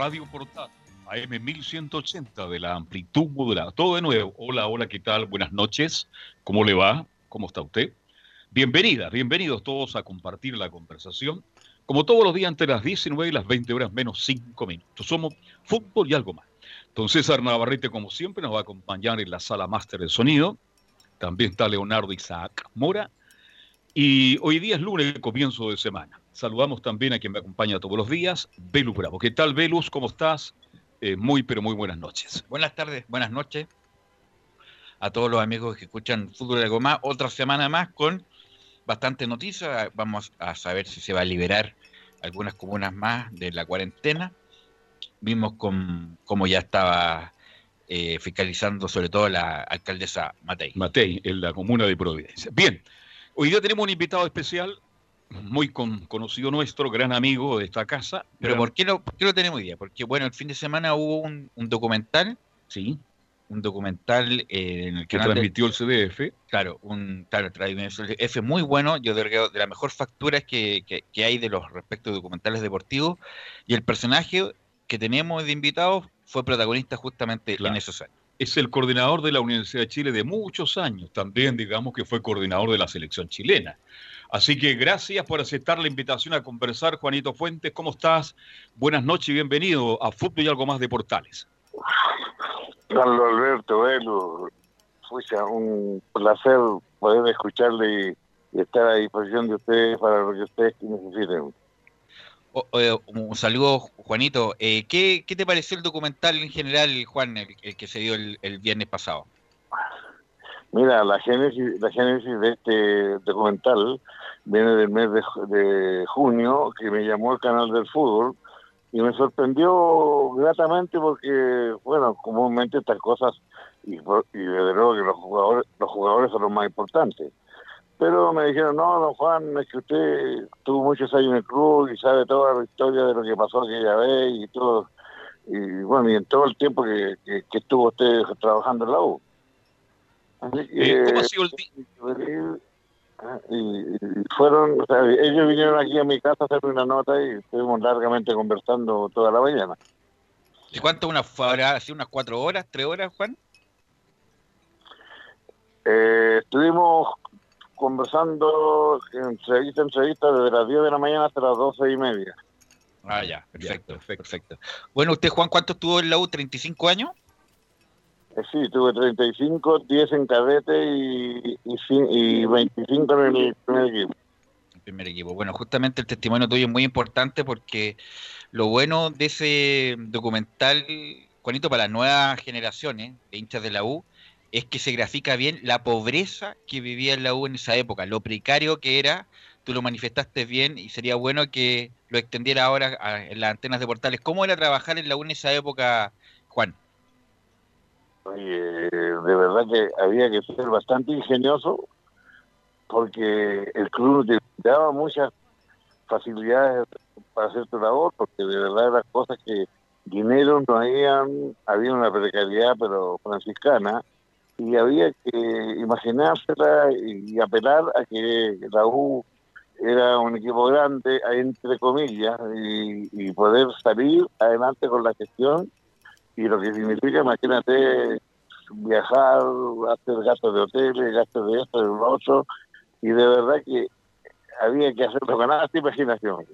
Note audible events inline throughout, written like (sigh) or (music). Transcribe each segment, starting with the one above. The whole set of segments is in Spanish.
Radio portal AM 1180 de la amplitud modulada. Todo de nuevo. Hola, hola, ¿qué tal? Buenas noches. ¿Cómo le va? ¿Cómo está usted? Bienvenida, bienvenidos todos a compartir la conversación. Como todos los días entre las 19 y las 20 horas menos 5 minutos. Somos fútbol y algo más. Entonces César Navarrete, como siempre, nos va a acompañar en la sala máster de sonido. También está Leonardo Isaac Mora. Y hoy día es lunes, comienzo de semana. Saludamos también a quien me acompaña todos los días, Velus Bravo. ¿Qué tal, Velus? ¿Cómo estás? Eh, muy, pero muy buenas noches. Buenas tardes, buenas noches a todos los amigos que escuchan Fútbol de Goma. Otra semana más con bastante noticias. Vamos a saber si se va a liberar algunas comunas más de la cuarentena. Vimos con, cómo ya estaba eh, fiscalizando sobre todo la alcaldesa Matei. Matei, en la comuna de Providencia. Bien, hoy día tenemos un invitado especial, muy conocido nuestro, gran amigo de esta casa. Pero ¿por qué, lo, ¿por qué lo tenemos día? Porque bueno, el fin de semana hubo un, un documental. Sí. Un documental eh, en el que transmitió el CDF. Claro, un claro, el CDF muy bueno. Yo de las mejores facturas que, que, que, hay de los respecto de documentales deportivos. Y el personaje que tenemos de invitados fue protagonista justamente claro. en esos años. Es el coordinador de la Universidad de Chile de muchos años. También, digamos que fue coordinador de la selección chilena. Así que gracias por aceptar la invitación a conversar, Juanito Fuentes. ¿Cómo estás? Buenas noches y bienvenido a Fútbol y algo más de Portales. Carlos Alberto, Velo, fucha, un placer poder escucharle y, y, estar a disposición de ustedes para lo que ustedes necesiten. O, un saludo, Juanito. Eh, ¿qué, ¿qué, te pareció el documental en general, Juan, el, el que se dio el, el viernes pasado? Mira, la génesis, la génesis de este documental viene del mes de, de, junio, que me llamó el canal del fútbol, y me sorprendió gratamente porque, bueno, comúnmente estas cosas, y, y desde luego que los jugadores, los jugadores son los más importantes. Pero me dijeron, no, don Juan, es que usted tuvo muchos años en el club y sabe toda la historia de lo que pasó aquella vez y todo. Y bueno, y en todo el tiempo que, que, que estuvo usted trabajando en la U. Así que, ¿Cómo ha sido el (laughs) y, y fueron, o sea, ellos vinieron aquí a mi casa a hacerme una nota y estuvimos largamente conversando toda la mañana. ¿Y cuánto una hora? ¿Así unas cuatro horas, tres horas, Juan? Eh, estuvimos conversando entrevista entrevista desde las 10 de la mañana hasta las 12 y media. Ah, ya, perfecto, perfecto, perfecto. Bueno, usted, Juan, ¿cuánto estuvo en la U? ¿35 años? Eh, sí, tuve 35, 10 en cadete y, y, y 25 en el primer equipo. Bueno, justamente el testimonio tuyo es muy importante porque lo bueno de ese documental, Juanito, para las nuevas generaciones de hinchas de la U, es que se grafica bien la pobreza que vivía en la U en esa época, lo precario que era, tú lo manifestaste bien y sería bueno que lo extendiera ahora en las antenas de portales. ¿Cómo era trabajar en la U en esa época, Juan? Oye, de verdad que había que ser bastante ingenioso porque el club te daba muchas facilidades para hacer tu labor, porque de verdad eran cosas que dinero no habían, había una precariedad pero franciscana y había que imaginársela y apelar a que la U era un equipo grande, entre comillas, y poder salir adelante con la gestión y lo que significa, imagínate, viajar, hacer gastos de hoteles, gastos de esto, de lo otro, y de verdad que había que hacerlo con nada imaginación.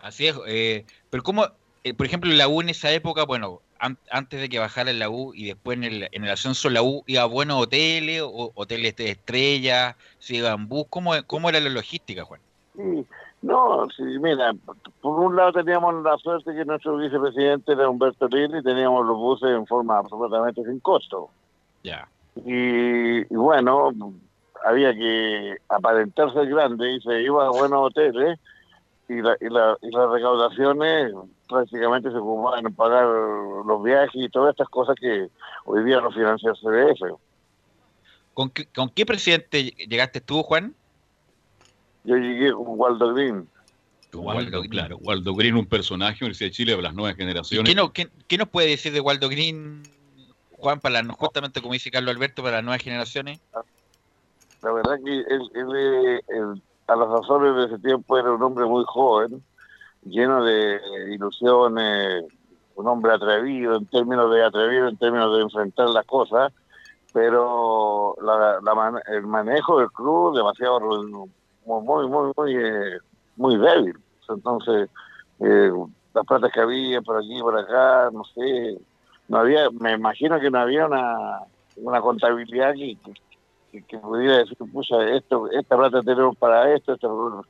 Así es, eh, pero como, eh, por ejemplo, la U en esa época, bueno, an antes de que bajara la U y después en el, en el ascenso la U iba a buenos hoteles, o, hoteles de estrella, se iba en bus, ¿cómo, ¿cómo era la logística, Juan? Sí, No, sí, mira, por un lado teníamos la suerte que nuestro vicepresidente era Humberto Lili y teníamos los buses en forma absolutamente sin costo. Ya. Y, y bueno, había que aparentarse grande y se iba a buenos hoteles y, la, y, la, y las recaudaciones prácticamente se ocupaban en pagar los viajes y todas estas cosas que hoy día no financia el CDF. ¿Con qué, ¿Con qué presidente llegaste tú, Juan? Yo llegué con Waldo Green. Waldo, claro, Waldo Green, un personaje Universidad de Chile de las nuevas generaciones. ¿Qué, no, qué, qué nos puede decir de Waldo Green, Juan, para la- justamente como dice Carlos Alberto, para las nuevas generaciones? La verdad que él, él, él, a los Azores de ese tiempo era un hombre muy joven, lleno de ilusiones, un hombre atrevido en términos de atrevido, en términos de enfrentar las cosas, pero la, la man- el manejo del club demasiado muy muy muy eh, muy débil. Entonces eh, las platas que había por aquí por acá, no sé, no había, me imagino que no había una una contabilidad que, que- pudiera decir, pucha, esto, esta plata tenemos para esto, esto,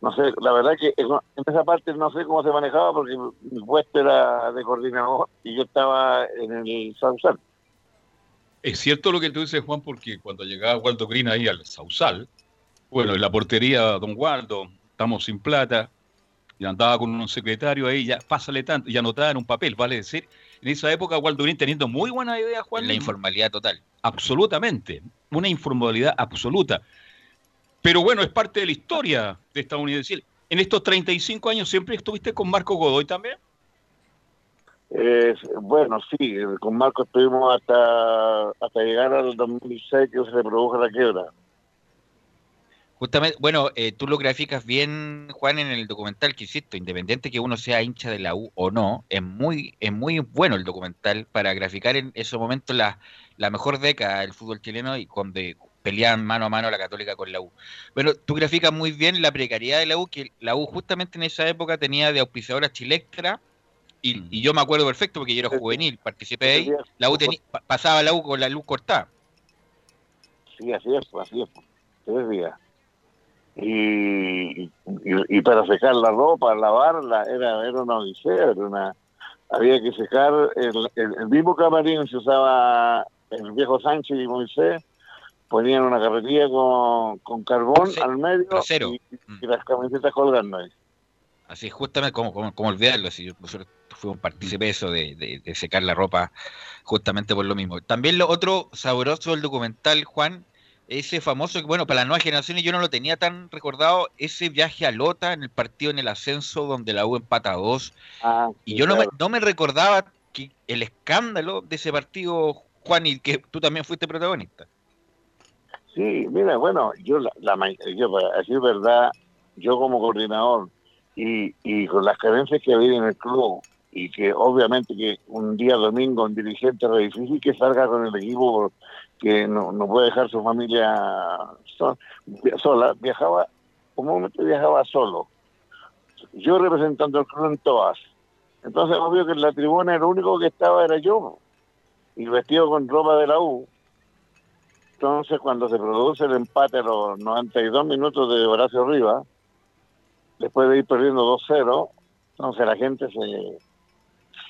no sé, la verdad que en esa parte no sé cómo se manejaba porque mi puesto era de coordinador y yo estaba en el Sausal. Es cierto lo que tú dices, Juan, porque cuando llegaba Waldo Green ahí al Sausal, bueno, en la portería, don Waldo, estamos sin plata, y andaba con un secretario ahí, ya pásale tanto, y anotaba en un papel, vale decir, en esa época Waldo Green teniendo muy buena idea, Juan. La informalidad total. Absolutamente, una informalidad absoluta. Pero bueno, es parte de la historia de esta unidad. Es decir, En estos 35 años siempre estuviste con Marco Godoy también. Eh, bueno, sí, con Marco estuvimos hasta hasta llegar al 2006 que se produjo la quiebra. Justamente, bueno, eh, tú lo graficas bien, Juan, en el documental que hiciste, independiente que uno sea hincha de la U o no, es muy, es muy bueno el documental para graficar en esos momentos la, la mejor década del fútbol chileno y cuando peleaban mano a mano la Católica con la U. Bueno, tú graficas muy bien la precariedad de la U, que la U justamente en esa época tenía de auspiciadora Chilectra, y, y yo me acuerdo perfecto porque yo era juvenil, participé ahí, la U tenía, pa- pasaba la U con la luz cortada. Sí, así es, pues, así es. pues, Tres días. Y, y, y para secar la ropa, lavarla, era, era una odisea, era una, había que secar el, el, el mismo camarín se usaba el viejo Sánchez y Moisés, ponían una carretilla con, con carbón al medio y, y las camisetas colgando ahí. Así, justamente, como, como, como olvidarlo, si nosotros fuimos partícipes de eso, de, de, de secar la ropa, justamente por lo mismo. También lo otro sabroso del documental, Juan, ese famoso, bueno, para las nuevas generaciones yo no lo tenía tan recordado, ese viaje a Lota en el partido en el ascenso donde la U empata a dos, Ah, y sí, yo no, me, no me recordaba que el escándalo de ese partido, Juan, y que tú también fuiste protagonista. Sí, mira, bueno, yo, la, la yo para decir verdad, yo como coordinador y, y con las carencias que había en el club y que obviamente que un día domingo un dirigente era difícil que salga con el equipo que no, no puede dejar su familia so- sola, viajaba, comúnmente viajaba solo. Yo representando el club en todas. Entonces, obvio que en la tribuna el único que estaba era yo, y vestido con ropa de la U. Entonces, cuando se produce el empate a los 92 minutos de Horacio Rivas, después de ir perdiendo 2-0, entonces la gente se,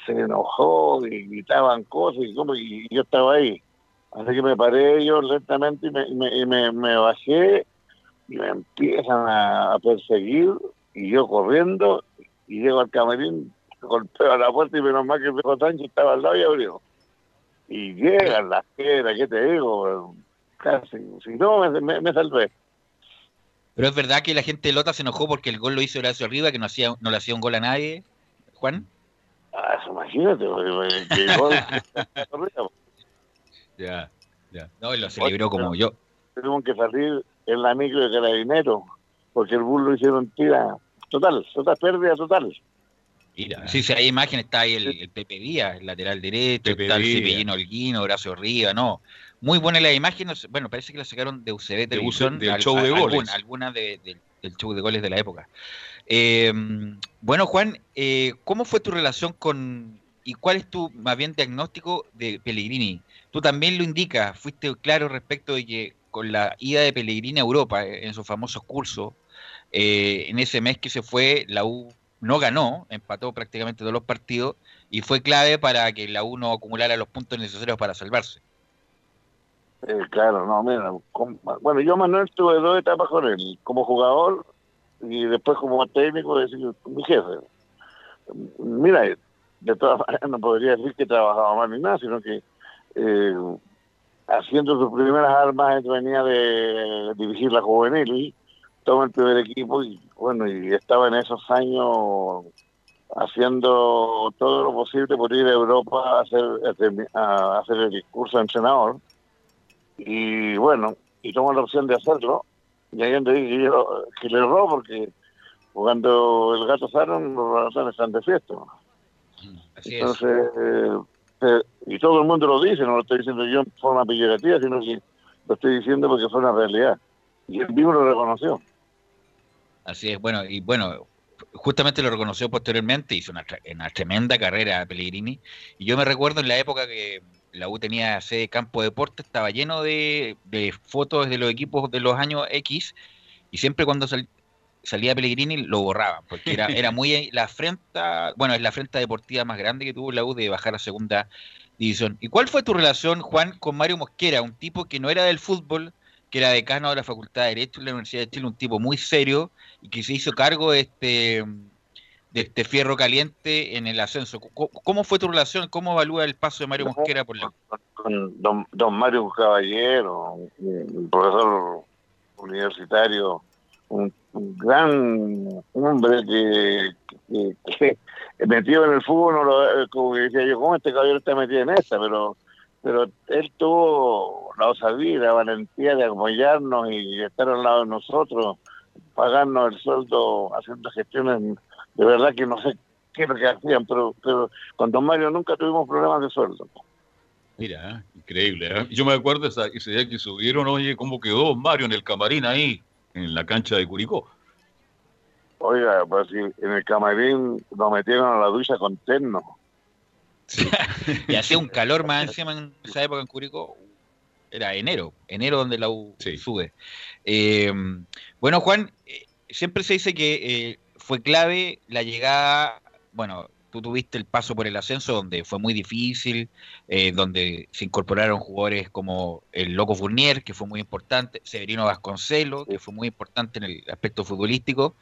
se enojó y gritaban cosas y, y yo estaba ahí. Así que me paré yo lentamente y me, y me, y me- me bajé y me empiezan a, a perseguir y yo corriendo y llego al camarín, golpeo a la puerta y menos mal que el viejo Sánchez estaba al lado y abrió. Y llegan las piedras, ¿qué te digo? Casi, si no, me, me, salvé. Pero es verdad que la gente de Lota se enojó porque el gol lo hizo Horacio Arriba, que no, hacía, no le hacía un gol a nadie, Juan. Ah, imagínate, porque- que gol- (laughs) Ya, ya. No, y lo celebró como yo. tuvimos que salir en la micro de carabinero, porque el bus lo hicieron tira. Total, total, pérdida total. Mira, Sí, sí, hay imágenes, está ahí el, el Pepe Díaz, el lateral derecho, Pepe está el Díaz. Cepellino Holguino, Horacio Arriba, no. Muy buena la imagen, no sé, bueno, parece que la sacaron de UCB Televisión, del al- show de goles. alguna- alguna de- de- del show de goles de la época. Eh, bueno, Juan, eh, ¿cómo fue tu relación con, y cuál es tu, más bien, diagnóstico de Pellegrini? Tú también lo indicas, fuiste claro respecto de que con la ida de Pellegrini a Europa, eh, en sus famosos cursos, eh, en ese mes que se fue, la U no ganó, empató prácticamente todos los partidos y fue clave para que la U no acumulara los puntos necesarios para salvarse. Eh, claro, no, mira, bueno, yo Manuel tuve dos etapas con él, como jugador y después como técnico, decir, mi jefe. Mira, de todas maneras no podría decir que trabajaba mal ni nada, sino que eh, haciendo sus primeras armas venía de dirigir la juvenil toma el primer equipo y bueno, y estaba en esos años haciendo todo lo posible por ir a Europa a hacer, a hacer el discurso de entrenador. Y bueno, y tomó la opción de hacerlo, y ahí donde dije yo que le erró porque cuando el gato Saron los ratones están de fiesta. Entonces, eh, eh, y todo el mundo lo dice, no lo estoy diciendo yo en forma peyorativa, sino que lo estoy diciendo porque fue una realidad. Y el vivo lo reconoció. Así es, bueno, y bueno, justamente lo reconoció posteriormente, hizo una, una tremenda carrera Pellegrini. Y yo me recuerdo en la época que la U tenía sede Campo Deporte, estaba lleno de, fotos de los equipos de los años X y siempre cuando salía Pellegrini lo borraban, porque era, era muy (laughs) la afrenta, bueno, es la afrenta deportiva más grande que tuvo la U de bajar a segunda división. ¿Y cuál fue tu relación, Juan, con Mario Mosquera, un tipo que no era del fútbol, que era decano de la Facultad de Derecho de la Universidad de Chile, un tipo muy serio y que se hizo cargo de este de este fierro caliente en el ascenso. ¿Cómo fue tu relación? ¿Cómo evalúa el paso de Mario Mosquera por la... Con don, don Mario Caballero, un profesor universitario, un, gran hombre que, que, (laughs) metido en el fútbol, no lo, como decía yo, ¿cómo este caballero está metido en esta? Pero pero él tuvo la osadía, la valentía de apoyarnos y estar al lado de nosotros, pagarnos el sueldo, haciendo gestiones de verdad que no sé qué es lo que hacían, pero, pero con Don Mario nunca tuvimos problemas de sueldo. Mira, increíble. ¿eh? Yo me acuerdo esa, ese día que subieron, oye, cómo quedó Mario en el camarín ahí, en la cancha de Curicó. Oiga, pues si en el camarín nos metieron a la ducha con terno. (laughs) y hacía un calor más (laughs) encima en esa época en Curicó. Era enero, enero donde la U sube. Eh, bueno, Juan, eh, siempre se dice que eh, fue clave la llegada, bueno, tú tuviste el paso por el ascenso donde fue muy difícil, eh, donde se incorporaron jugadores como el Loco Fournier, que fue muy importante, Severino Vasconcelo, que fue muy importante en el aspecto futbolístico,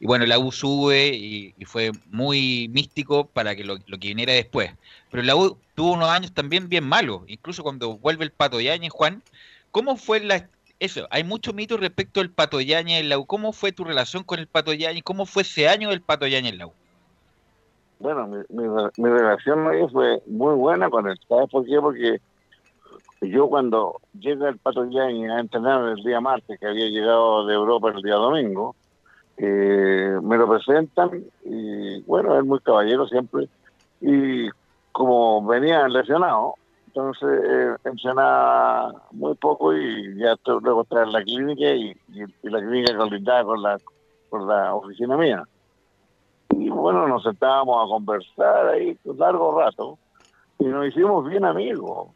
y bueno, la U sube y, fue muy místico para que lo, que viniera después. Pero la U tuvo unos años también bien malos, incluso cuando vuelve el Pato Yañez, Juan, ¿cómo fue la, eso, hay mucho mito respecto al Pato Yañez en la U. ¿Cómo fue tu relación con el Pato Yañez? ¿Cómo fue ese año del Pato Yañez en la U? Bueno, mi, mi, relación fue muy buena con él. ¿Sabes por qué? Porque yo cuando llega el Pato Yañez a entrenar el día martes, que había llegado de Europa el día domingo, eh, me lo presentan y bueno, es muy caballero siempre. Y como venía lesionado, entonces eh, muy poco y ya luego traer la clínica y, la clínica colindaba con la, con la oficina mía. Y bueno, nos sentábamos a conversar ahí un largo rato y nos hicimos bien amigos.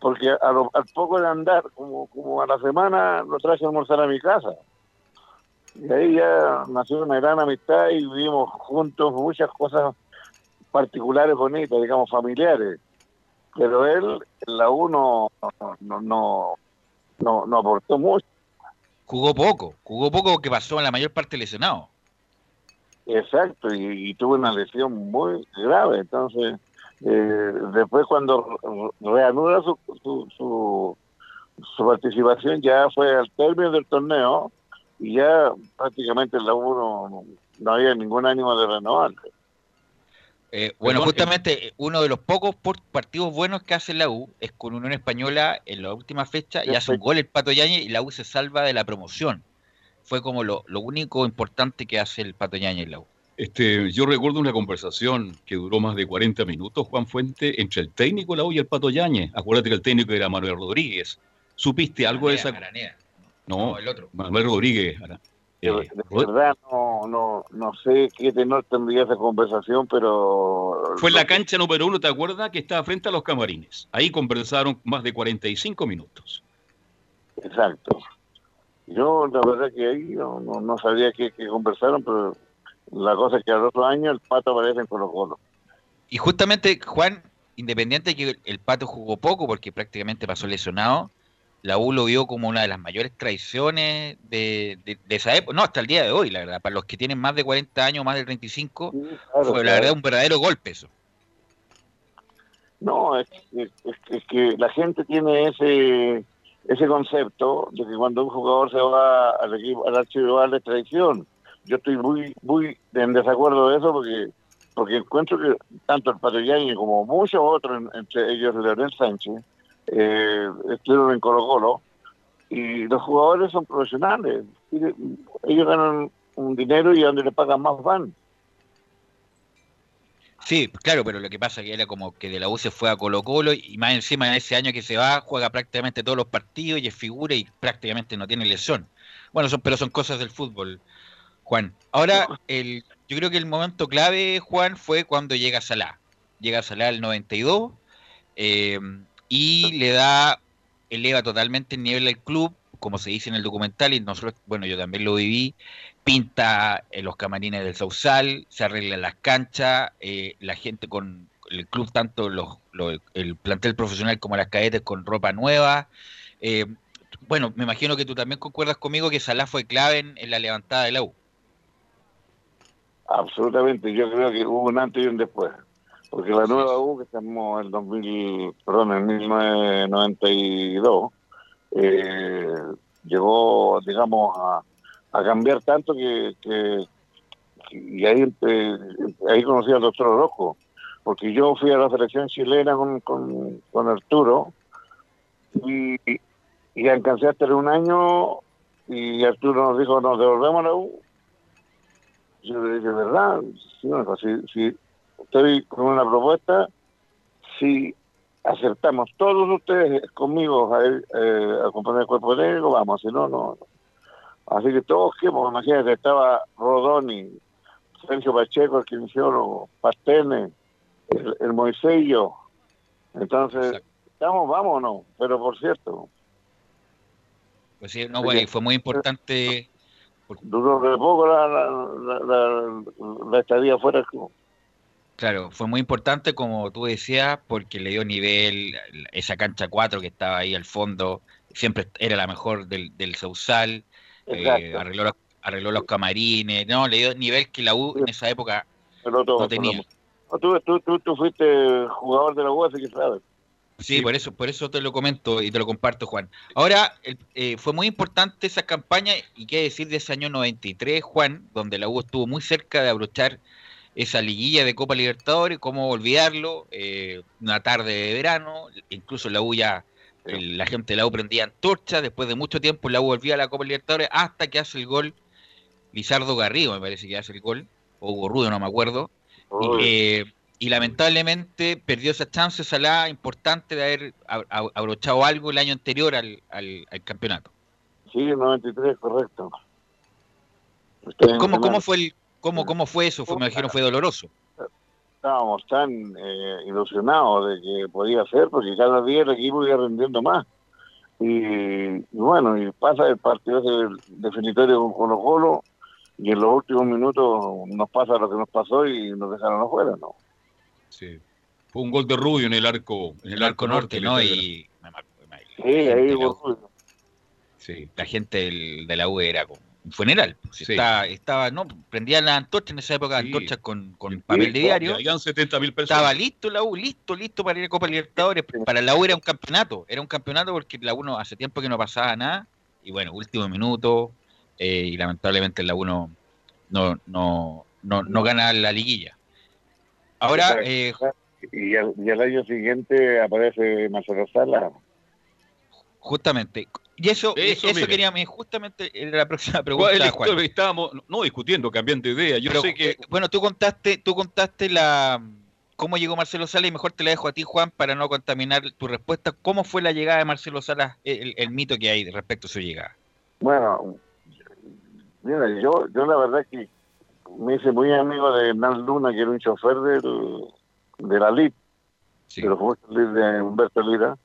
Porque al poco de andar, como, como a la semana, lo traje a almorzar a mi casa. Y ahí ya nació una gran amistad y vivimos juntos muchas cosas particulares bonitas, digamos, familiares pero él la U no, no, no, aportó mucho. Jugó poco, jugó poco que pasó en la mayor parte lesionado. Exacto, y, tuvo una lesión muy grave, entonces eh, después cuando reanuda su, su, su, participación ya fue al término del torneo y ya prácticamente en la U no, no había ningún ánimo de renovar. Eh, bueno, justamente eh, uno de los pocos partidos buenos que hace la U es con Unión Española en la última fecha y hace un gol el Pato Yañez y la U se salva de la promoción. Fue como lo, único importante que hace el Pato Yañez en la U. Este, yo recuerdo una conversación que duró más de 40 minutos, Juan Fuente, entre el técnico de la U y el Pato Yañez. Acuérdate que el técnico era Manuel Rodríguez. ¿Supiste algo de esa? No, el otro. Manuel Rodríguez. De, eh, verdad no, no, no sé qué tenor tendría esa conversación, pero... Fue en la cancha número uno, ¿te acuerdas? Que estaba frente a los camarines. Ahí conversaron más de 45 minutos. Exacto. Yo la verdad que ahí no, no, sabía qué, conversaron, pero la cosa es que al otro año el Pato aparece en Colo Colo. Y justamente, Juan, independiente de que el Pato jugó poco porque prácticamente pasó lesionado, la U lo vio como una de las mayores traiciones de, esa época, no, hasta el día de hoy, la verdad, para los que tienen más de 40 años, más de 35, fue la verdad un verdadero golpe eso. No, es, que la gente tiene ese ese concepto de que cuando un jugador se va al equipo al archivo de traición. Yo estoy muy muy en desacuerdo de eso porque porque encuentro que tanto el Patriani como muchos otros, entre ellos Leonel Sánchez, eh, estuvieron en Colo Colo y los jugadores son profesionales. Ellos ganan un dinero y a donde le pagan más van. Sí, claro, pero lo que pasa es que era como que de la U se fue a Colo Colo y más encima en ese año que se va juega prácticamente todos los partidos y es figura y prácticamente no tiene lesión. Bueno, son, pero son cosas del fútbol, Juan. Ahora, el, yo creo que el momento clave, Juan, fue cuando llega Salah. Llega Salah al 92 eh, y le da, eleva totalmente el nivel del club, como se dice en el documental, y nosotros, bueno, yo también lo viví, pinta en los camarines del Sausal, se arregla las canchas, eh, la gente con el club, tanto los, el plantel profesional como las cadetes con ropa nueva. Eh, bueno, me imagino que tú también concuerdas conmigo que Salah fue clave en, la levantada de la U. Absolutamente, yo creo que hubo un antes y un después. Porque la nueva U, que estamos en 2000, perdón, en 1992, eh, llegó, digamos, a, a cambiar tanto que, y ahí, ahí conocí al doctor Orozco, porque yo fui a la selección chilena con, con, Arturo y, y alcancé a tener un año y Arturo nos dijo, nos devolvemos a la U. Yo le dije, ¿verdad? Sí, si, si estoy con una propuesta, si acertamos todos ustedes conmigo a, eh, a acompañar el cuerpo negro, vamos, si no, no. Así que todos que, imagínate, estaba Rodoni, Sergio Pacheco, el kinesiólogo, Pastene, el, el Moisello. Entonces, estamos, vámonos, pero por cierto. Pues sí, no, bueno, fue muy importante. Duró de poco la, la, la, la estadía fuera Claro, fue muy importante, como tú decías, porque le dio nivel, esa cancha 4 que estaba ahí al fondo, siempre era la mejor del, del Sausal, eh, arregló, arregló, los camarines, no, le dio nivel que la U en esa época no tenía. tú, tú, tú, fuiste jugador de la U, así que sabes. Sí, por eso, por eso te lo comento y te lo comparto, Juan. Ahora, eh, fue muy importante esa campaña y qué decir de ese año 93, Juan, donde la U estuvo muy cerca de abrochar esa liguilla de Copa Libertadores, cómo olvidarlo, eh, una tarde de verano, incluso la U ya la gente de la U prendía antorcha, después de mucho tiempo la U volvía a la Copa Libertadores hasta que hace el gol Lizardo Garrido, me parece que hace el gol, o Hugo Rudo, no me acuerdo. Y, y, lamentablemente perdió esa chance Salah importante de haber abrochado algo el año anterior al, al, campeonato. Sí, el 93, correcto. ¿Cómo, cómo, fue el, cómo, ¿Cómo fue eso? Fue, me imagino fue doloroso estábamos tan eh, ilusionados de que podía ser, porque cada día el equipo iba rendiendo más. Y, bueno, y pasa el partido ese definitorio con Colo Colo, y en los últimos minutos nos pasa lo que nos pasó y nos dejaron afuera, ¿no? Sí. Fue un gol de Rubio en el arco, en el, arco, norte, ¿no? Y... Sí, ahí Sí, la gente de la U era como funeral. Pues, estaba, no, prendían las antorchas en esa época, antorchas con, con papel de diario. Habían 70 mil personas. Estaba listo la U, listo, listo para ir a Copa Libertadores. Para la U era un campeonato, era un campeonato porque la U no, hace tiempo que no pasaba nada. Y bueno, último minuto, eh, y lamentablemente la U no, no, no, no, gana la liguilla. Ahora. Eh, y, al, año siguiente aparece Marcelo Sala. Justamente, y eso, eso, quería, justamente era la próxima pregunta. Estábamos no discutiendo, cambiando de idea. Yo sé que. Eh, bueno, tú contaste, tú contaste la cómo llegó Marcelo Salas y mejor te la dejo a ti, Juan, para no contaminar tu respuesta. ¿Cómo fue la llegada de Marcelo Salas, el, mito que hay respecto a su llegada? Bueno, mira, yo, yo la verdad que me hice muy amigo de Hernán Luna, que era un chofer del, de la LIT, sí. de los de Humberto Lira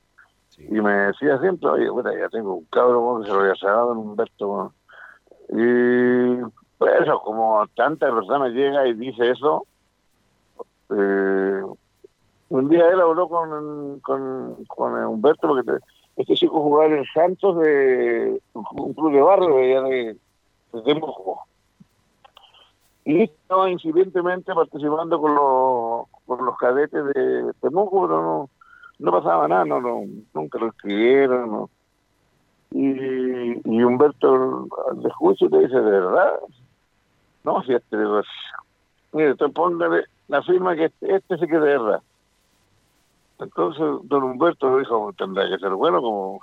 Y me decía siempre, oye, bueno, ya tengo un cabrón que se lo había sacado en Humberto. Y pues eso, como tanta persona llega y dice eso, eh, un día él habló con, con, Humberto, porque este chico jugaba en Santos de un club de barrio de de, de Y estaba incidentemente participando con los, con los cadetes de Temuco, pero no, no pasaba nada, no, no nunca lo escribieron. Y, Humberto le escucha y le dice, ¿de verdad? No, si este, mire, usted póngale la firma que este, este se quede de verdad. Entonces, don Humberto dijo, tendrá que ser bueno como...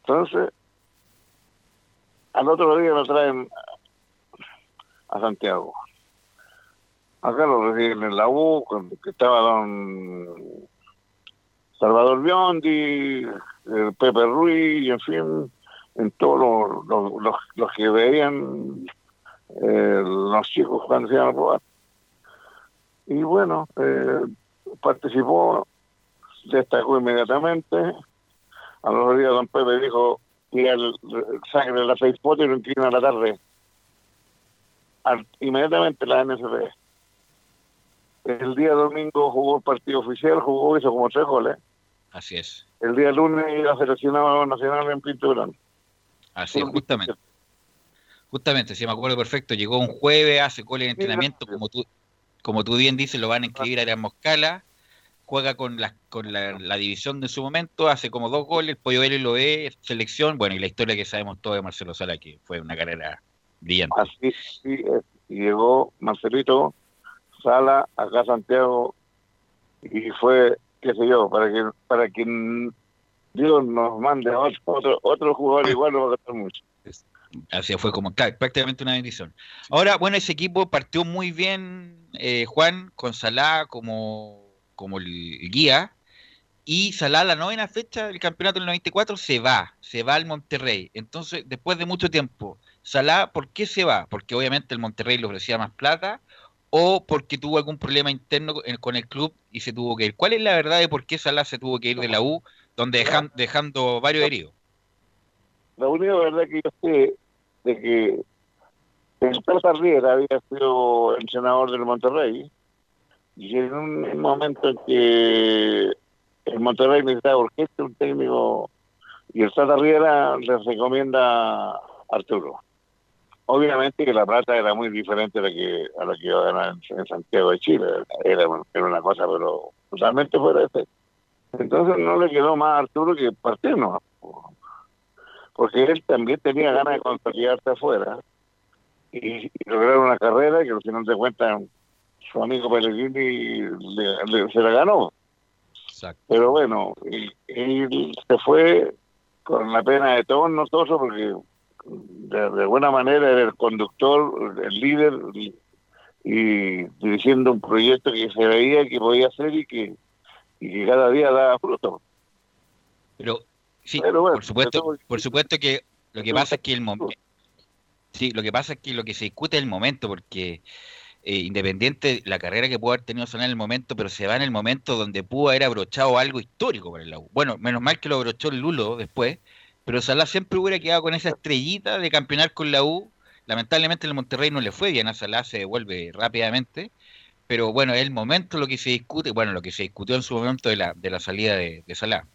Entonces, al otro día lo traen a Santiago. Acá lo reciben en la U, que estaba don Salvador Biondi, Pepe Ruiz, en fin, en todos los, que veían eh, los chicos cuando se iban a probar. Y bueno, eh, participó, destacó inmediatamente. A los días don Pepe dijo que el sangre de la seis potes y lo inclina a la tarde. inmediatamente la NSP. El día domingo jugó el partido oficial, jugó, hizo como tres goles. Así es. El día lunes iba seleccionado nacional en pintura. Así es, justamente. Justamente, si me acuerdo perfecto, llegó un jueves, hace goles de entrenamiento, como tú, como tú bien dices, lo van a inscribir a la Moscala, juega con la, con la, división de su momento, hace como dos goles, el Pollo Vélez lo ve, selección, bueno, y la historia que sabemos todos de Marcelo Sala, que fue una carrera brillante. Así sí, llegó Marcelito Sala acá a Santiago y fue, qué sé yo, para que para que Dios nos mande otro, otro, jugador igual, no va a gastar mucho. Así fue como prácticamente una bendición. Ahora, bueno, ese equipo partió muy bien, eh, Juan, con Salah como, como el guía. Y Salah, la novena fecha del campeonato del 94, se va, se va al Monterrey. Entonces, después de mucho tiempo, Salah, ¿por qué se va? Porque obviamente el Monterrey le ofrecía más plata o porque tuvo algún problema interno con el club y se tuvo que ir. ¿Cuál es la verdad de por qué Salah se tuvo que ir de la U, donde dejando varios heridos? La única verdad que yo sé de que el Tata Riera había sido entrenador del Monterrey y en un momento en que el Monterrey necesitaba urgente un técnico y el Tata Riera les recomienda a Arturo. Obviamente que la plata era muy diferente a la que a la que iba a ganar en, Santiago de Chile. Era, era, una cosa, pero totalmente fuera de este. Entonces no le quedó más a Arturo que partirnos porque él también tenía ganas de consolidarse afuera y, lograr una carrera que al final de cuentas su amigo Pellegrini se la ganó. Pero bueno, él, se fue con la pena de todos nosotros porque de, buena manera era el conductor, el líder y, dirigiendo un proyecto que se veía que podía hacer y que, y que cada día daba (laughs) fruto. Pero Sí, por supuesto, por supuesto que lo que pasa es que el momento, sí, lo que pasa es que lo que se discute es el momento, porque eh, independiente la carrera que pudo haber tenido Salah en el momento, pero se va en el momento donde pudo haber abrochado algo histórico para el U. Bueno, menos mal que lo abrochó el Lulo después, pero Salah siempre hubiera quedado con esa estrellita de campeonar con la U. Lamentablemente el Monterrey no le fue bien, a Salah se devuelve rápidamente, pero bueno, es el momento lo que se discute, bueno, lo que se discutió en su momento de la, de la salida de, de Salah.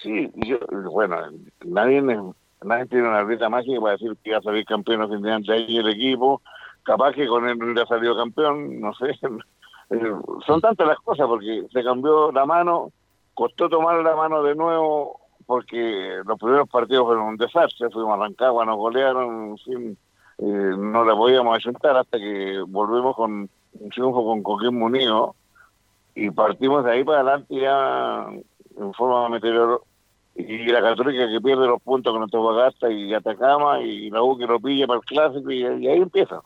Sí, yo, bueno, nadie, nadie tiene una rita mágica para decir que iba a salir campeón de ahí el equipo. Capaz que con él le ha salido campeón, no sé. (laughs) Eh, son tantas las cosas porque se cambió la mano, costó tomar la mano de nuevo porque los primeros partidos fueron un desastre, fuimos a Rancagua, nos golearon, eh, no la podíamos ayuntar hasta que volvimos con un triunfo con Coquín Munido y partimos de ahí para adelante ya en forma meteorológica y la Católica que pierde los puntos con Antofagasta y Atacama y la U que lo pilla para el clásico y, ahí empieza.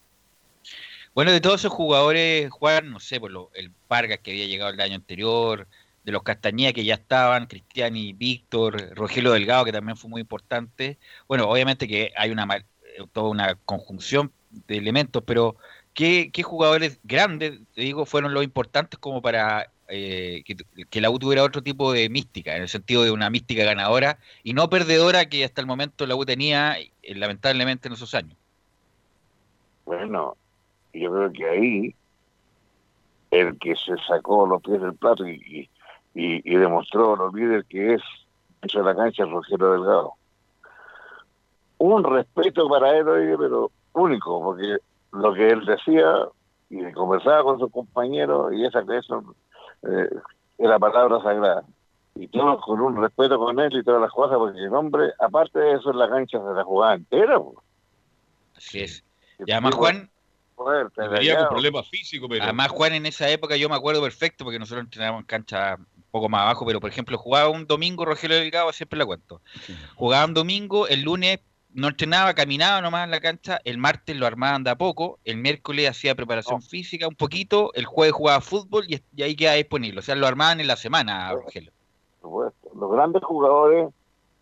Bueno, de todos esos jugadores, Juan, no sé, por lo, el Vargas que había llegado el año anterior, de los Castañeda que ya estaban, Cristiani, Víctor, Rogelio Delgado que también fue muy importante. Bueno, obviamente que hay una toda una conjunción de elementos, pero ¿qué, qué jugadores grandes, te digo, fueron los importantes como para eh, que, la U tuviera otro tipo de mística, en el sentido de una mística ganadora y no perdedora que hasta el momento la U tenía, eh, lamentablemente, en esos años. Bueno, yo creo que ahí el que se sacó los pies del plato y, y, demostró lo líder que es en la cancha Rogelio Delgado. Un respeto para él, oye, pero único, porque lo que él decía y conversaba con sus compañeros y esa eso eh, era palabra sagrada. Y todos con un respeto con él y todas las cosas, porque el hombre, aparte de eso, en la cancha se la jugaba entera. Así es. Y además, Juan. Con problemas físicos, pero. Además, Juan, en esa época yo me acuerdo perfecto, porque nosotros entrenábamos en cancha un poco más abajo, pero por ejemplo, jugaba un domingo Rogelio Delgado, siempre la cuento. Jugaba un domingo, el lunes no entrenaba, caminaba nomás en la cancha, el martes lo armaban de a poco, el miércoles hacía preparación oh. física un poquito, el jueves jugaba fútbol y, ahí queda disponible. O sea, lo armaban en la semana, Rogelio. Los grandes jugadores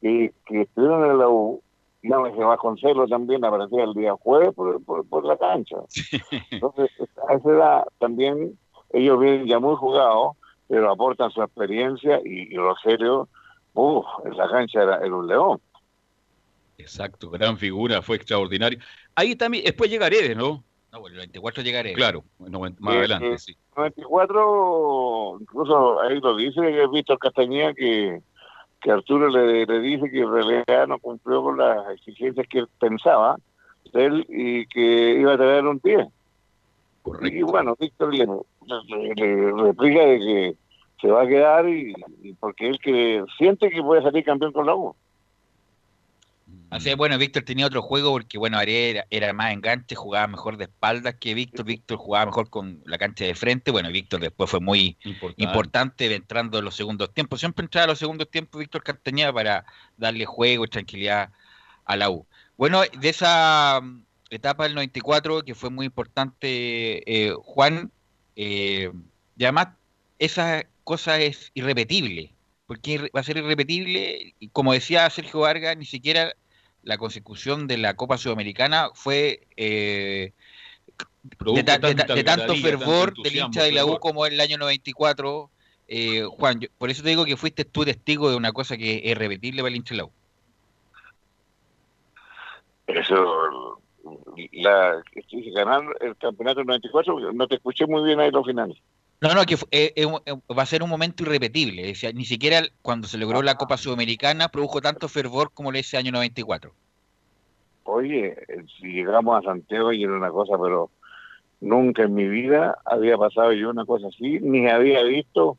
que, que estuvieron en la U, con Consuelo también aparecía el día jueves por, por, la cancha. (laughs) Entonces, a esa edad también ellos vienen ya muy jugados, pero aportan su experiencia y, Rogelio, uff, en la cancha era, era un león. Exacto, gran figura, fue extraordinario. Ahí también, después llegaré, ¿no? No, bueno, el 94 llegaré. Claro, más adelante, sí. El 94, incluso ahí lo dice Víctor Castañeda que, que Arturo le, dice que en realidad no cumplió con las exigencias que él pensaba de él y que iba a tener un pie. Correcto. Y bueno, Víctor le, replica de que se va a quedar y, y porque él que siente que puede salir campeón con la U. Así bueno, Víctor tenía otro juego porque, bueno, Ariel era, más enganche, jugaba mejor de espaldas que Víctor. Víctor jugaba mejor con la cancha de frente. Bueno, Víctor después fue muy importante, entrando en los segundos tiempos. Siempre entraba en los segundos tiempos Víctor Castañeda para darle juego y tranquilidad a la U. Bueno, de esa mm, etapa del 94, que fue muy importante, eh, Juan, eh, y además esa cosa es irrepetible porque va a ser irrepetible y como decía Sergio Vargas, ni siquiera la consecución de la Copa Sudamericana fue eh, de, tanto fervor del hincha de la U como en el año 94. Eh, Juan, por eso te digo que fuiste tú testigo de una cosa que es irrepetible para el hincha de la U. Eso, la, ganar el campeonato del 94, no te escuché muy bien ahí los finales. No, no, que eh, eh, eh, va a ser un momento irrepetible. ni siquiera cuando se logró la Copa Sudamericana produjo tanto fervor como ese año 94. Oye, si llegamos a Santiago y era una cosa, pero nunca en mi vida había pasado yo una cosa así, ni había visto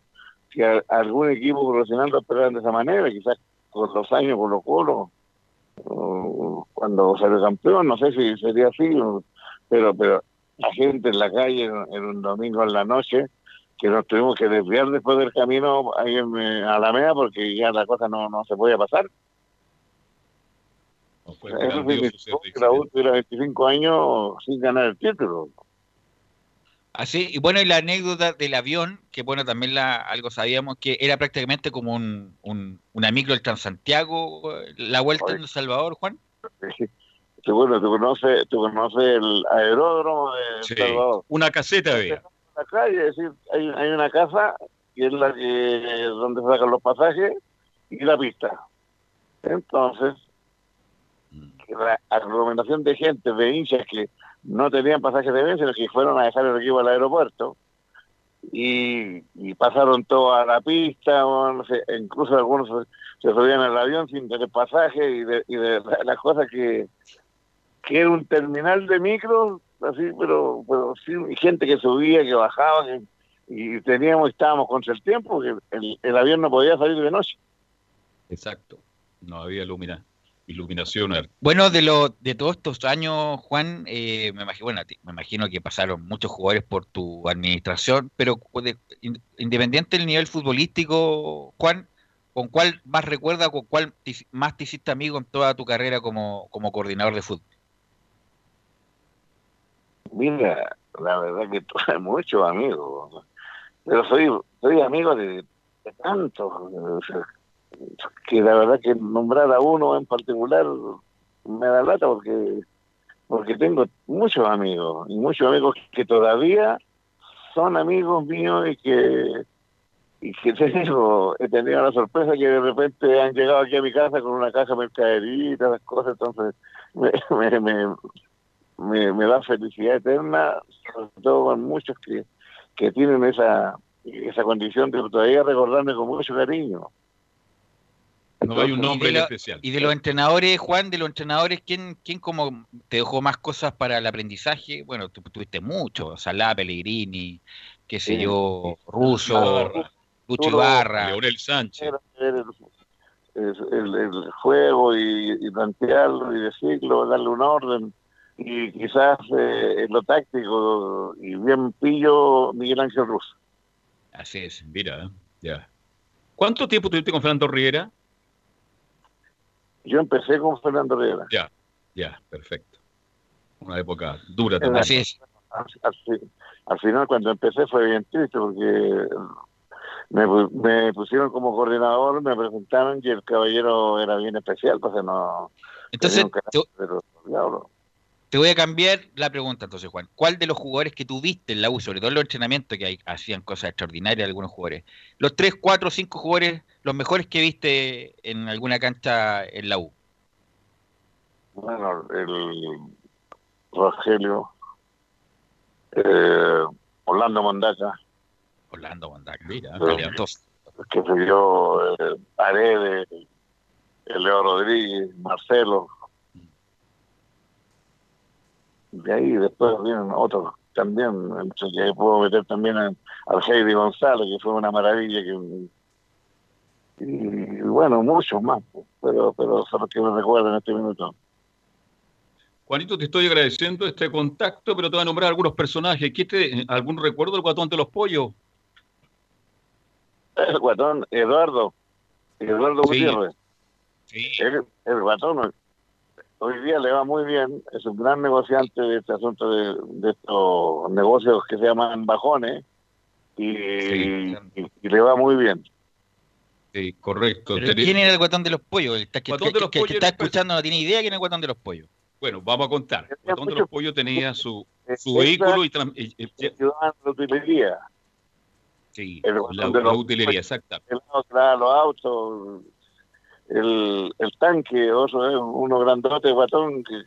que algún equipo profesional lo esperaran de esa manera, quizás con los años con los colos, cuando salió campeón, no sé si sería así, pero pero la gente en la calle en un domingo en la noche, que nos tuvimos que desviar después del camino ahí en eh, Alameda porque ya la cosa no, no se podía pasar. Eso significó que la U tuviera 25 años sin ganar el título. Así, y bueno, y la anécdota del avión, que bueno, también la, algo sabíamos, que era prácticamente como un, un, una micro del Transantiago, la vuelta en El Salvador, Juan. Sí. bueno, tú conoces, tú conoces el aeródromo de El Salvador. Una caseta había la calle, es decir, hay, hay una casa que es la que donde se sacan los pasajes y la pista. Entonces, mm. la aglomeración de gente, de hinchas que no tenían pasajes de sino que fueron a dejar el equipo al aeropuerto y, pasaron todo a la pista, o incluso algunos se, subían al avión sin tener pasaje y de, y de las cosas que, que era un terminal de micro así, pero, pero sí, gente que subía, que bajaba, y teníamos, estábamos contra el tiempo, que el, avión no podía salir de noche. Exacto, no había ilumina, iluminación. Bueno, de lo, de todos estos años, Juan, eh, me, imagino, bueno, me imagino que pasaron muchos jugadores por tu administración, pero independiente del nivel futbolístico, Juan, ¿con cuál más recuerda, con cuál más te hiciste amigo en toda tu carrera como, como coordinador de fútbol? Mira, la verdad que tuve muchos amigos, pero soy soy amigo de, tantos, que la verdad que nombrar a uno en particular me da lata porque porque tengo muchos amigos y muchos amigos que todavía son amigos míos y que y que te digo, he tenido la sorpresa que de repente han llegado aquí a mi casa con una caja de mercadería y todas las cosas, entonces me, (laughs) me, me, me, da felicidad eterna, sobre todo con muchos que, que tienen esa, esa condición de todavía recordarme con mucho cariño. No hay un nombre especial. Y de los entrenadores, Juan, de los entrenadores, ¿quién, ¿quién como te dejó más cosas para el aprendizaje? Bueno, tú tuviste mucho, Salá, Pellegrini, qué sé yo, Russo, Lucho Ibarra. Leonel Sánchez. El, juego y, plantearlo y decirlo, darle un orden. Y quizás eh, lo táctico y bien pillo Miguel Ángel Russo. Así es, mira, ya. ¿Cuánto tiempo tuviste con Fernando Riera? Yo empecé con Fernando Riera. Ya, ya, perfecto. Una época dura también. Así es. Al, final, cuando empecé, fue bien triste porque me, pusieron como coordinador, me presentaron y el caballero era bien especial, pues no. Entonces, te voy a cambiar la pregunta entonces, Juan. ¿Cuál de los jugadores que tuviste en la U, sobre todo en los entrenamientos que hacían cosas extraordinarias algunos jugadores, los tres, cuatro, cinco jugadores, los mejores que viste en alguna cancha en la U? Bueno, el Rogelio, eh, Orlando Mondaca. Orlando Mondaca, mira, entonces. Que se dio eh, Paredes, Leo Rodríguez, Marcelo de ahí después vienen otros también, que puedo meter también al Heidi González, que fue una maravilla, que y, bueno, muchos más, pero, pero son los que me recuerdan en este minuto. Juanito, te estoy agradeciendo este contacto, pero te voy a nombrar algunos personajes. te, ¿Algún recuerdo del guatón de los pollos? El guatón, Eduardo. Eduardo Gutiérrez. Sí. El, el guatón, hoy día le va muy bien, es un gran negociante de este asunto de, estos negocios que se llaman bajones y, le va muy bien. Sí, correcto. ¿Quién era el guatón de los pollos? El que, está escuchando no tiene idea quién es el guatón de los pollos. Bueno, vamos a contar. El guatón de los pollos tenía su, su vehículo y... la utilería. Sí, la, la, utilería, exactamente. Los autos, el, el tanque, otro es uno grandote, batón, que,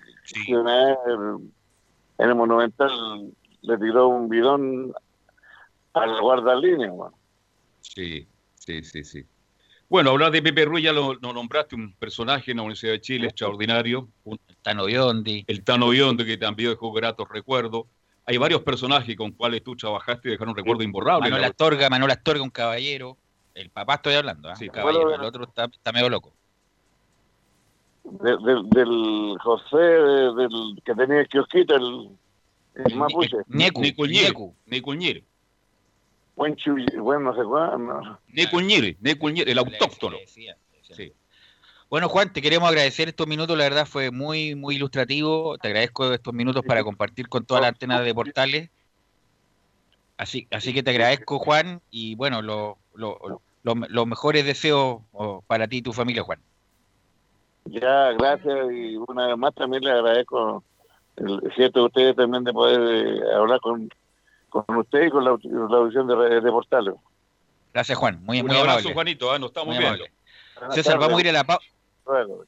en el Monumental le tiró un bidón al guardalínea. Sí, sí, sí, sí. Bueno, hablar de Pepe Ruiz ya lo, nombraste, un personaje en la Universidad de Chile extraordinario. el Tano Biondi. El Tano Biondi, que también dejó gratos recuerdos. Hay varios personajes con cuales tú trabajaste y dejaron un recuerdo imborrable. Manuel Astorga, Manuel Astorga, un caballero. El papá estoy hablando, ¿eh? caballero. El otro está, está medio loco del José, del que tenía el kiosquito, el, el mapuche. Necu, Necuñir. Buen bueno, no sé cuándo. Necuñir, Necuñir, el autóctono. Sí. Bueno, Juan, te queremos agradecer estos minutos, la verdad fue muy, muy ilustrativo. Te agradezco estos minutos para compartir con toda la antena de portales. Así, así que te agradezco, Juan, y bueno, los lo, lo, mejores deseos para ti y tu familia, Juan. Ya, gracias y una vez más también le agradezco el cierto de ustedes también de poder eh, hablar con, con usted y con la, audición de, de Portales. Gracias, Juan. Muy, Un muy abrazo, amable. Juanito, ¿eh? nos estamos viendo. César, vamos a ir a la pausa.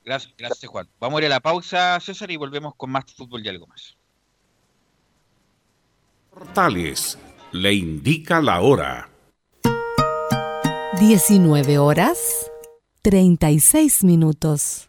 Gracias, gracias, Juan. Vamos a ir a la pausa, César, y volvemos con más fútbol y algo más. Portales le indica la hora. 19 horas 36 minutos.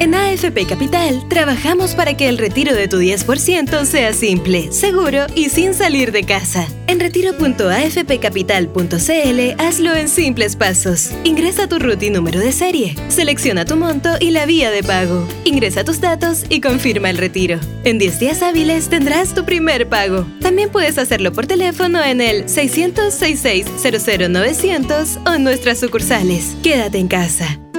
En AFP Capital trabajamos para que el retiro de tu 10% sea simple, seguro y sin salir de casa. En retiro.afpcapital.cl hazlo en simples pasos. Ingresa tu RUT y número de serie, selecciona tu monto y la vía de pago. Ingresa tus datos y confirma el retiro. En 10 días hábiles tendrás tu primer pago. También puedes hacerlo por teléfono en el 666 00900 o en nuestras sucursales. Quédate en casa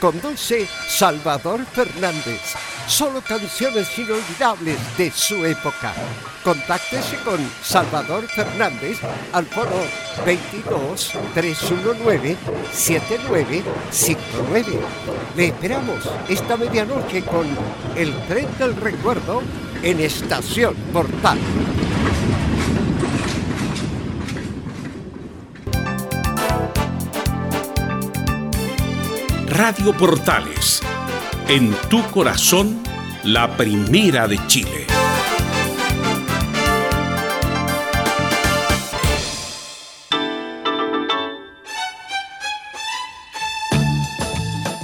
Conduce Salvador Fernández. Solo canciones inolvidables de su época. Contáctese con Salvador Fernández al foro 22 319 7959. Le esperamos esta medianoche con el tren del recuerdo en Estación Portal. Radio Portales, en tu corazón, la primera de Chile.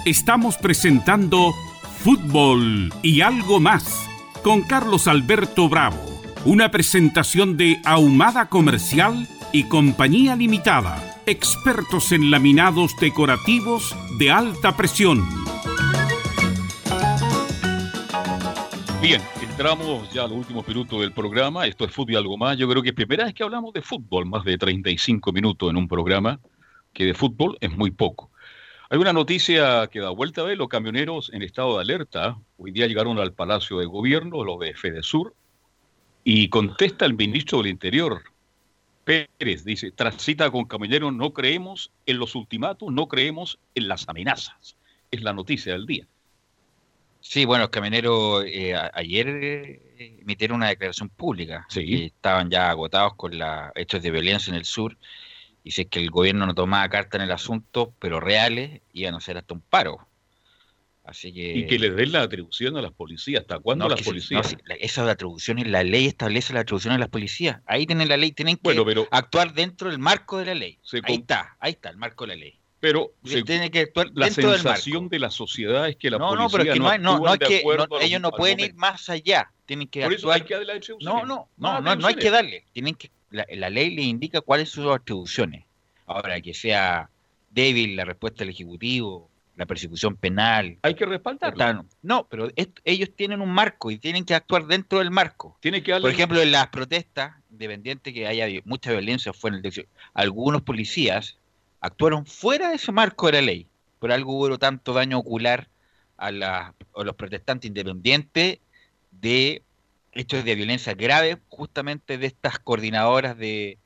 Estamos presentando Fútbol y algo más con Carlos Alberto Bravo, una presentación de Ahumada Comercial y Compañía Limitada expertos en laminados decorativos de alta presión. Bien, entramos ya a los últimos minutos del programa. Esto es Fútbol y algo más. Yo creo que primera vez que hablamos de fútbol, más de 35 minutos en un programa, que de fútbol es muy poco. Hay una noticia que da vuelta a los camioneros en estado de alerta, hoy día llegaron al Palacio de Gobierno, los de Fedesur, y contesta el ministro del Interior, Pérez dice, transita con Camionero, no creemos en los ultimatos, no creemos en las amenazas. Es la noticia del día. Sí, bueno, los camioneros eh, ayer eh, emitieron una declaración pública. Sí. estaban ya agotados con los hechos de violencia en el sur. Es que el gobierno no tomaba carta en el asunto, pero reales, iban a hacer hasta un paro. Y que le den la atribución a las policías. ¿Hasta cuándo las policías? No, esa de atribución la ley establece la atribución a las policías. Ahí tienen la ley, tienen que actuar dentro del marco de la ley. Ahí está, ahí está el marco de la ley. Pero tiene que actuar la sensación de la sociedad es que la policía no, pero que no, es que ellos no pueden ir más allá. Tienen que Por eso hay que darle la No, no, no, no, no hay que darle. Tienen que la, la ley le indica cuáles son sus atribuciones. Ahora que sea débil la respuesta del ejecutivo la persecución penal. Hay que respaldarlo. No, pero ellos tienen un marco y tienen que actuar dentro del marco. Tiene que Por ejemplo, en las protestas, independiente que haya mucha violencia fue en el algunos policías actuaron fuera de ese marco de la ley. Por algo hubo tanto daño ocular a, los protestantes independientes de hechos de violencia grave justamente de estas coordinadoras de,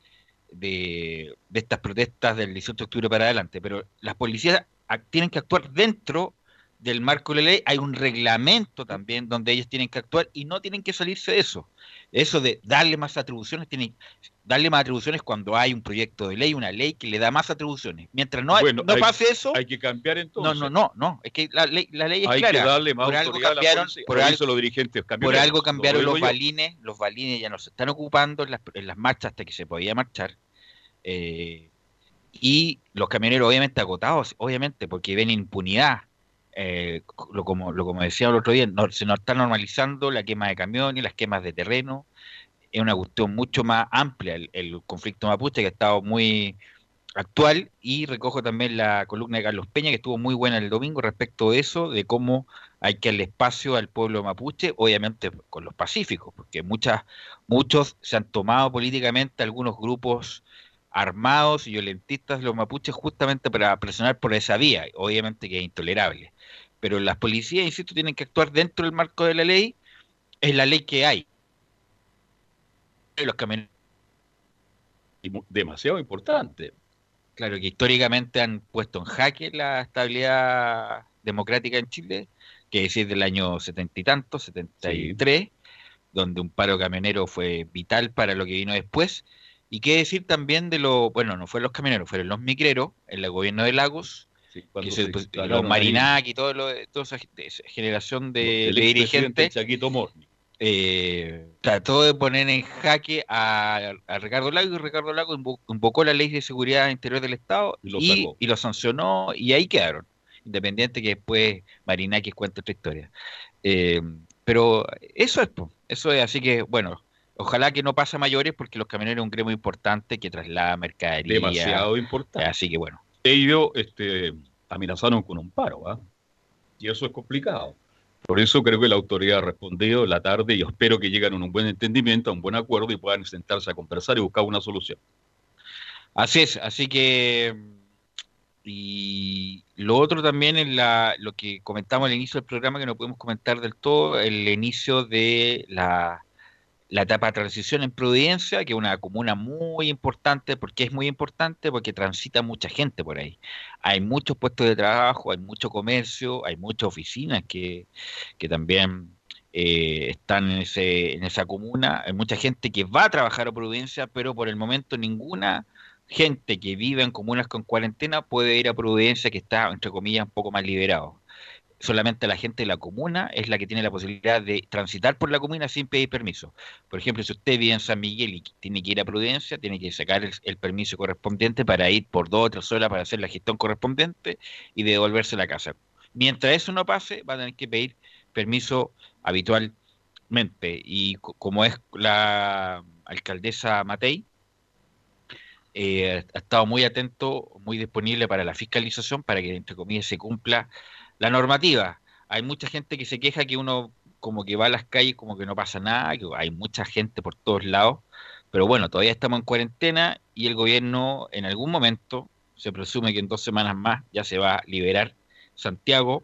de, de estas protestas del 18 de octubre para adelante. Pero las policías tienen que actuar dentro del marco de la ley, hay un reglamento también donde ellos tienen que actuar y no tienen que salirse de eso. Eso de darle más atribuciones, tienen darle más atribuciones cuando hay un proyecto de ley, una ley que le da más atribuciones. Mientras no, no pase eso. Hay que cambiar entonces. No, no, no, no. Es que la ley, la ley es hay clara. que darle más por algo cambiaron, por, algo, los dirigentes por algo cambiaron los balines. Los balines ya no se están ocupando en las, en las marchas hasta que se podía marchar. Eh, y los camioneros obviamente agotados, obviamente, porque ven impunidad eh, lo, como, lo como decía el otro día, se nos está normalizando la quema de camiones, las quemas de terreno, es una cuestión mucho más amplia el, conflicto mapuche que ha estado muy actual y recojo también la columna de Carlos Peña que estuvo muy buena el domingo respecto de eso, de cómo hay que darle espacio al pueblo mapuche, obviamente con los pacíficos, porque muchas, muchos se han tomado políticamente algunos grupos armados y violentistas los mapuches justamente para presionar por esa vía, obviamente que es intolerable pero las policías, insisto, tienen que actuar dentro del marco de la ley, es la ley que hay. Los camioneros. Demasiado importante. Claro, que históricamente han puesto en jaque la estabilidad democrática en Chile, que es del año setenta y tanto, setenta y tres, donde un paro camionero fue vital para lo que vino después. Y qué decir también de lo, bueno, no fueron los camioneros, fueron los micreros, el gobierno de Lagos, pues, los Marinac y todo lo, toda esa, generación de, dirigentes. Eh, trató de poner en jaque a, Ricardo Lago y Ricardo Lago invocó la ley de seguridad interior del Estado y lo, sancionó y ahí quedaron. Independiente que después Marinakis cuente otra historia. Eh, pero eso es, eso es, así que bueno, ojalá que no pase a mayores porque los camioneros son un gremio importante que traslada mercadería. Demasiado importante. Así que bueno ellos este, amenazaron con un paro, ¿ah? y eso es complicado. Por eso creo que la autoridad ha respondido la tarde y espero que lleguen a un buen entendimiento, a un buen acuerdo y puedan sentarse a conversar y buscar una solución. Así es, así que y lo otro también es la, lo que comentamos al inicio del programa que no podemos comentar del todo, el inicio de la la etapa de transición en Providencia, que es una comuna muy importante, porque es muy importante porque transita mucha gente por ahí. Hay muchos puestos de trabajo, hay mucho comercio, hay muchas oficinas que, que también eh, están en, ese, en esa comuna. Hay mucha gente que va a trabajar a Providencia, pero por el momento ninguna gente que vive en comunas con cuarentena puede ir a Providencia, que está, entre comillas, un poco más liberado solamente la gente de la comuna es la que tiene la posibilidad de transitar por la comuna sin pedir permiso. Por ejemplo, si usted vive en San Miguel y tiene que ir a Prudencia, tiene que sacar el, permiso correspondiente para ir por dos o tres horas para hacer la gestión correspondiente y devolverse a la casa. Mientras eso no pase, va a tener que pedir permiso habitualmente. Y como es la alcaldesa Matei, eh, ha estado muy atento, muy disponible para la fiscalización, para que, entre comillas, se cumpla la normativa. Hay mucha gente que se queja que uno como que va a las calles como que no pasa nada, que hay mucha gente por todos lados, pero bueno, todavía estamos en cuarentena y el gobierno en algún momento, se presume que en dos semanas más ya se va a liberar Santiago,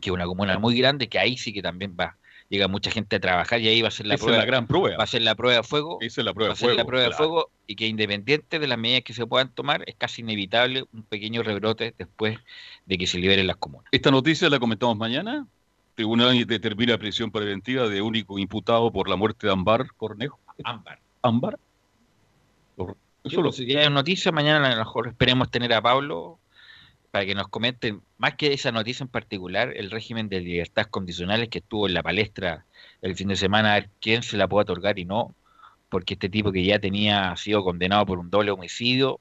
que es una comuna muy grande, que ahí sí que también va llega mucha gente a trabajar y ahí va a ser la prueba. la gran prueba. Va a ser la prueba de fuego. Esa es la prueba va a ser la prueba de fuego y que independiente de las medidas que se puedan tomar, es casi inevitable un pequeño rebrote después de que se liberen las comunas. Esta noticia la comentamos mañana. Tribunal determina prisión preventiva de único imputado por la muerte de Ambar Cornejo. Ámbar. Ámbar. Eso lo... Si hay noticia, mañana a lo mejor esperemos tener a Pablo para que nos comenten, más que esa noticia en particular, el régimen de libertades condicionales que estuvo en la palestra el fin de semana, a ver quién se la puede otorgar y no, porque este tipo que ya tenía sido condenado por un doble homicidio,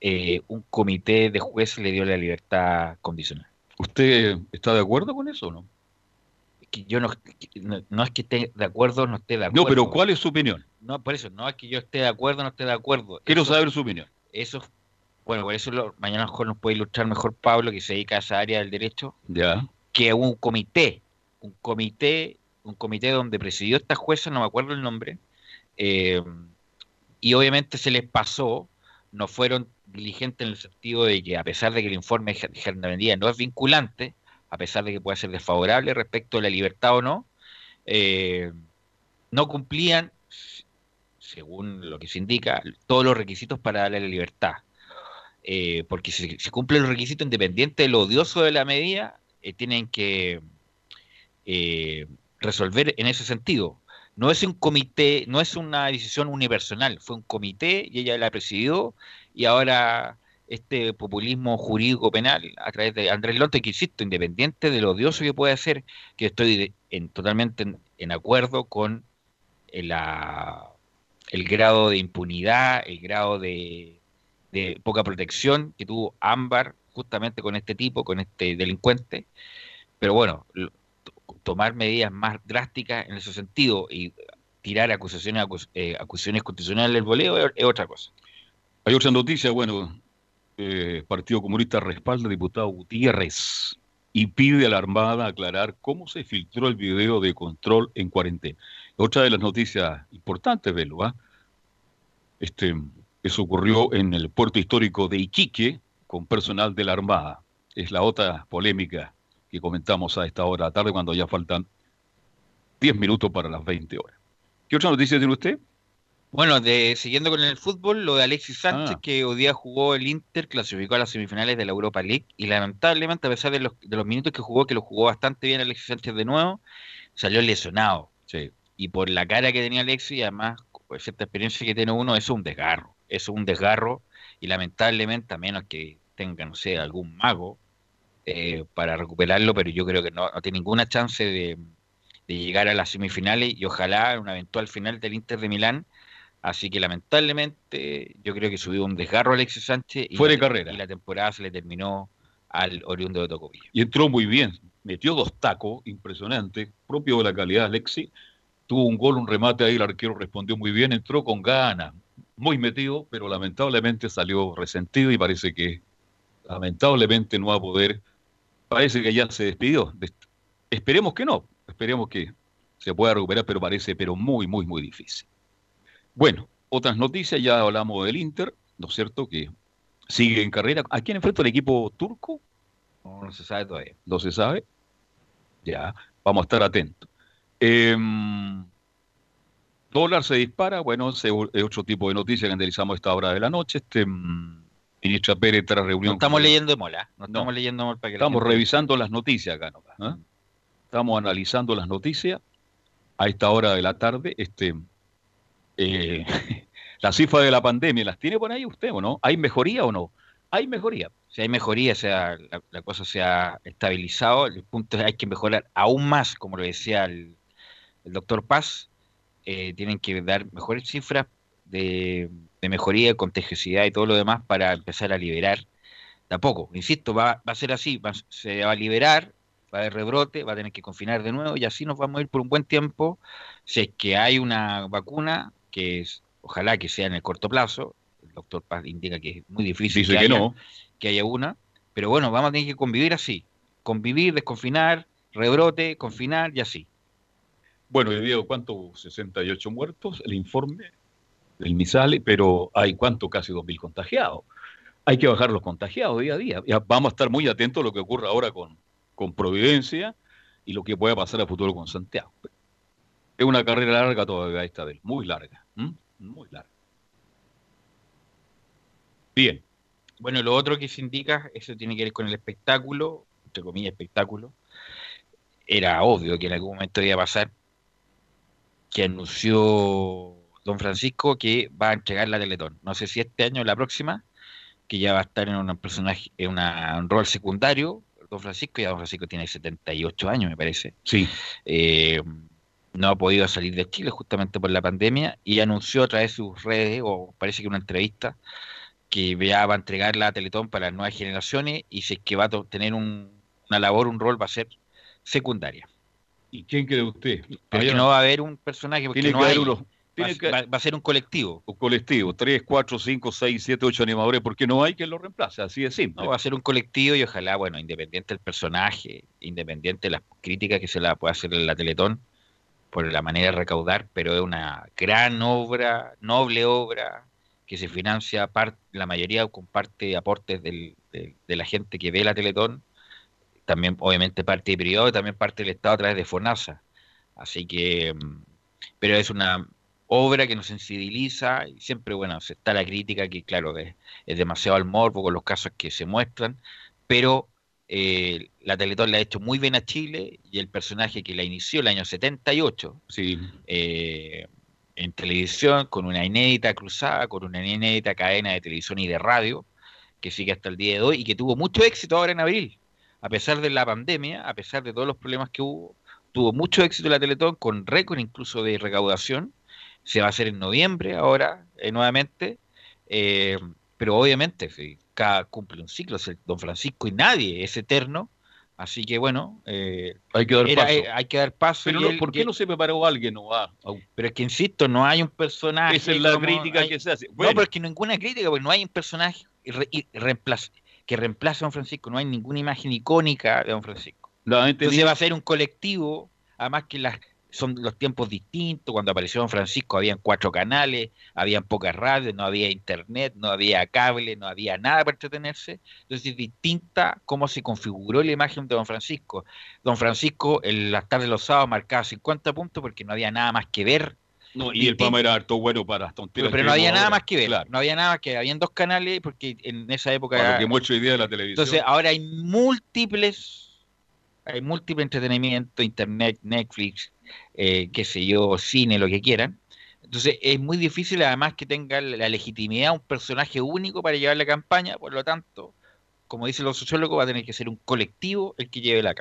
eh, un comité de jueces le dio la libertad condicional. ¿Usted está de acuerdo con eso o no? Que yo no, no, es que esté de acuerdo no esté de acuerdo. No, pero ¿cuál es su opinión? No, por eso, no es que yo esté de acuerdo no esté de acuerdo. Quiero saber su opinión. Eso bueno, por eso lo, mañana mejor nos puede ilustrar mejor Pablo, que se dedica a esa área del derecho, que un comité, un comité, un comité donde presidió esta jueza, no me acuerdo el nombre, eh, y obviamente se les pasó, no fueron diligentes en el sentido de que a pesar de que el informe de gendarmería no es vinculante, a pesar de que puede ser desfavorable respecto a la libertad o no, eh, no cumplían, según lo que se indica, todos los requisitos para darle la libertad. Eh, porque si se cumplen los requisitos independiente de lo odioso de la medida, eh, tienen que resolver en ese sentido. No es un comité, no es una decisión unipersonal, fue un comité y ella la presidió y ahora este populismo jurídico penal a través de Andrés Lonte, que insisto, independiente de lo odioso que puede hacer, que estoy en, totalmente en, acuerdo con el, el, grado de impunidad, el grado de, poca protección que tuvo Ámbar justamente con este tipo, con este delincuente. Pero bueno, tomar medidas más drásticas en ese sentido y tirar acusaciones, eh, acusaciones constitucionales del voleo es otra cosa. Hay otra noticia, bueno, eh, Partido Comunista respalda al diputado Gutiérrez y pide a la Armada aclarar cómo se filtró el video de control en cuarentena. Otra de las noticias importantes, Velo, ¿ah? este, eso ocurrió en el puerto histórico de Iquique con personal de la Armada. Es la otra polémica que comentamos a esta hora de la tarde cuando ya faltan 10 minutos para las 20 horas. ¿Qué otra noticia tiene usted? Bueno, de, siguiendo con el fútbol, lo de Alexis Sánchez, ah. que hoy día jugó el Inter, clasificó a las semifinales de la Europa League y lamentablemente, a pesar de los, de los minutos que jugó, que lo jugó bastante bien Alexis Sánchez de nuevo, salió lesionado. Y por la cara que tenía Alexis, y además, por cierta experiencia que tiene uno, es un desgarro. Es un desgarro y lamentablemente, a menos que tenga, no sé, algún mago eh, para recuperarlo, pero yo creo que no, tiene ninguna chance de, de llegar a las semifinales y ojalá en una eventual final del Inter de Milán Así que lamentablemente yo creo que subió un desgarro Alexis Sánchez y, Fue de carrera. y la temporada se le terminó al oriundo de Tocopilla. Y entró muy bien, metió dos tacos impresionantes, propio de la calidad de Alexis. Tuvo un gol, un remate ahí, el arquero respondió muy bien, entró con ganas, muy metido, pero lamentablemente salió resentido y parece que lamentablemente no va a poder, parece que ya se despidió. Esperemos que no, esperemos que se pueda recuperar, pero parece pero muy, muy, muy difícil. Bueno, otras noticias, ya hablamos del Inter, ¿no es cierto? Que sigue en carrera. ¿A quién enfrenta el equipo turco? No, se sabe todavía. ¿No se sabe? Ya, vamos a estar atentos. Em, dólar se dispara, bueno, es otro tipo de noticia que analizamos a esta hora de la noche. Este, mm, ministra Pérez tras reunión. No estamos leyendo de mola, no estamos leyendo para que Estamos revisando las noticias acá, ¿no? ¿eh? Estamos analizando las noticias a esta hora de la tarde. Este, eh, (laughs) la cifra de la pandemia, ¿las tiene por ahí usted o no? ¿Hay mejoría o no? Hay mejoría. Si hay mejoría, o sea, la, cosa se ha estabilizado, el punto es que hay que mejorar aún más, como lo decía el, doctor Paz, eh, tienen que dar mejores cifras de, mejoría, de contagiosidad y todo lo demás para empezar a liberar. Tampoco, insisto, va, a ser así, se va a liberar, va a haber rebrote, va a tener que confinar de nuevo y así nos vamos a ir por un buen tiempo. Si es que hay una vacuna, que es, ojalá que sea en el corto plazo, el doctor Paz indica que es muy difícil que, haya, que haya una, pero bueno, vamos a tener que convivir así, convivir, desconfinar, rebrote, confinar y así. Bueno, yo digo, ¿cuántos? 68 muertos, el informe del MISALE, pero hay cuánto, casi 2.000 contagiados. Hay que bajar los contagiados día a día. Vamos a estar muy atentos a lo que ocurra ahora con, con Providencia y lo que pueda pasar a futuro con Santiago. Es una carrera larga todavía esta vez, muy larga. Muy largo. Bien. Bueno, lo otro que se indica, eso tiene que ver con el espectáculo, entre comillas espectáculo. Era obvio que en algún momento iba a pasar que anunció don Francisco que va a entregar la Teletón. No sé si este año o la próxima, que ya va a estar en un personaje, en un rol secundario, don Francisco, ya don Francisco tiene 78 años, me parece. Sí. Eh, no ha podido salir de Chile justamente por la pandemia y anunció a través de sus redes, o parece que una entrevista, que ya va a entregar la Teletón para las nuevas generaciones y si es que va a tener una labor, un rol, va a ser secundaria. ¿Y quién cree usted? Porque no va a haber un personaje, porque no hay, va, a ser un colectivo. Un colectivo, tres, cuatro, cinco, seis, siete, ocho animadores, porque no hay quien lo reemplace, así de simple. No, va a ser un colectivo y ojalá, bueno, independiente del personaje, independiente de las críticas que se la pueda hacer en la Teletón, por la manera de recaudar, pero es una gran obra, noble obra, que se financia la mayoría con parte de aportes de, la gente que ve la Teletón, también obviamente parte de privado y también parte del Estado a través de FONASA. Así que, mm, pero es una obra que nos sensibiliza y siempre, bueno, está la crítica que, claro, es, es demasiado al morbo con los casos que se muestran, pero eh, la Teletón la ha hecho muy bien a Chile y el personaje que la inició el año 78 sí. Eh, en televisión con una inédita cruzada, con una inédita cadena de televisión y de radio que sigue hasta el día de hoy y que tuvo mucho éxito ahora en abril, a pesar de la pandemia, a pesar de todos los problemas que hubo, tuvo mucho éxito la Teletón con récord incluso de recaudación. Se va a hacer en noviembre ahora eh, nuevamente, pero obviamente cada cumple un ciclo, es el Don Francisco y nadie es eterno. Así que bueno, eh, hay que dar paso. Eh, hay que dar paso. Pero no, ¿por qué no se preparó alguien? No va Pero es que insisto, no hay un personaje. Esa es la crítica que se hace. No, pero es que ninguna crítica, porque no hay un personaje que reemplace a Don Francisco. No hay ninguna imagen icónica de Don Francisco. Entonces va a ser un colectivo, además que las son los tiempos distintos. Cuando apareció Don Francisco habían cuatro canales, habían pocas radios, no había internet, no había cable, no había nada para entretenerse. Entonces es distinta cómo se configuró la imagen de Don Francisco. Don Francisco en las tardes de los sábados marcaba 50 puntos porque no había nada más que ver. Y el programa era harto bueno para tonterías. Pero, no había nada más que ver. No había nada más que ver. Habían dos canales porque en esa época... Para que mucho idea de la televisión. Entonces ahora hay múltiples hay múltiple entretenimiento, internet, Netflix, eh, qué sé yo, cine, lo que quieran. Entonces es muy difícil además que tenga la legitimidad un personaje único para llevar la campaña, por lo tanto, como dicen los sociólogos, va a tener que ser un colectivo el que lleve la,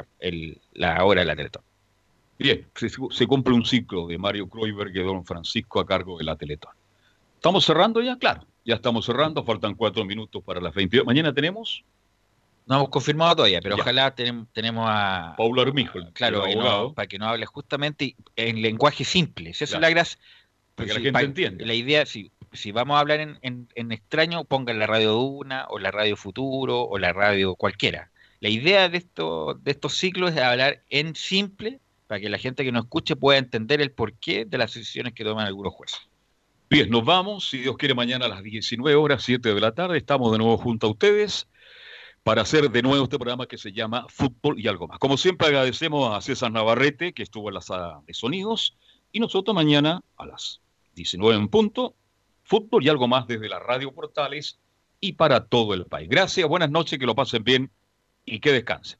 la obra de la Teletón. Bien, se, cumple un ciclo de Mario Kreuberg y Don Francisco a cargo de la Teletón. ¿Estamos cerrando ya? Claro, ya estamos cerrando, faltan cuatro minutos para las 22. Mañana tenemos no hemos confirmado todavía, pero ojalá tenemos, a. Paulo Armijo, claro, para que no hable justamente en lenguaje simple. Esa es la gracia. Para que la gente entienda. La idea, si, si vamos a hablar en, en, extraño, pongan la radio Duna, o la radio Futuro, o la radio cualquiera. La idea de, esto, de estos ciclos es hablar en simple, para que la gente que nos escuche pueda entender el porqué de las decisiones que toman algunos jueces. Bien, nos vamos. Si Dios quiere, mañana a las 19 horas, 7 de la tarde, estamos de nuevo junto a ustedes para hacer de nuevo este programa que se llama Fútbol y algo más. Como siempre agradecemos a César Navarrete que estuvo en la sala de sonidos y nosotros mañana a las 19 en punto, Fútbol y algo más desde la Radio Portales y para todo el país. Gracias, buenas noches, que lo pasen bien y que descansen.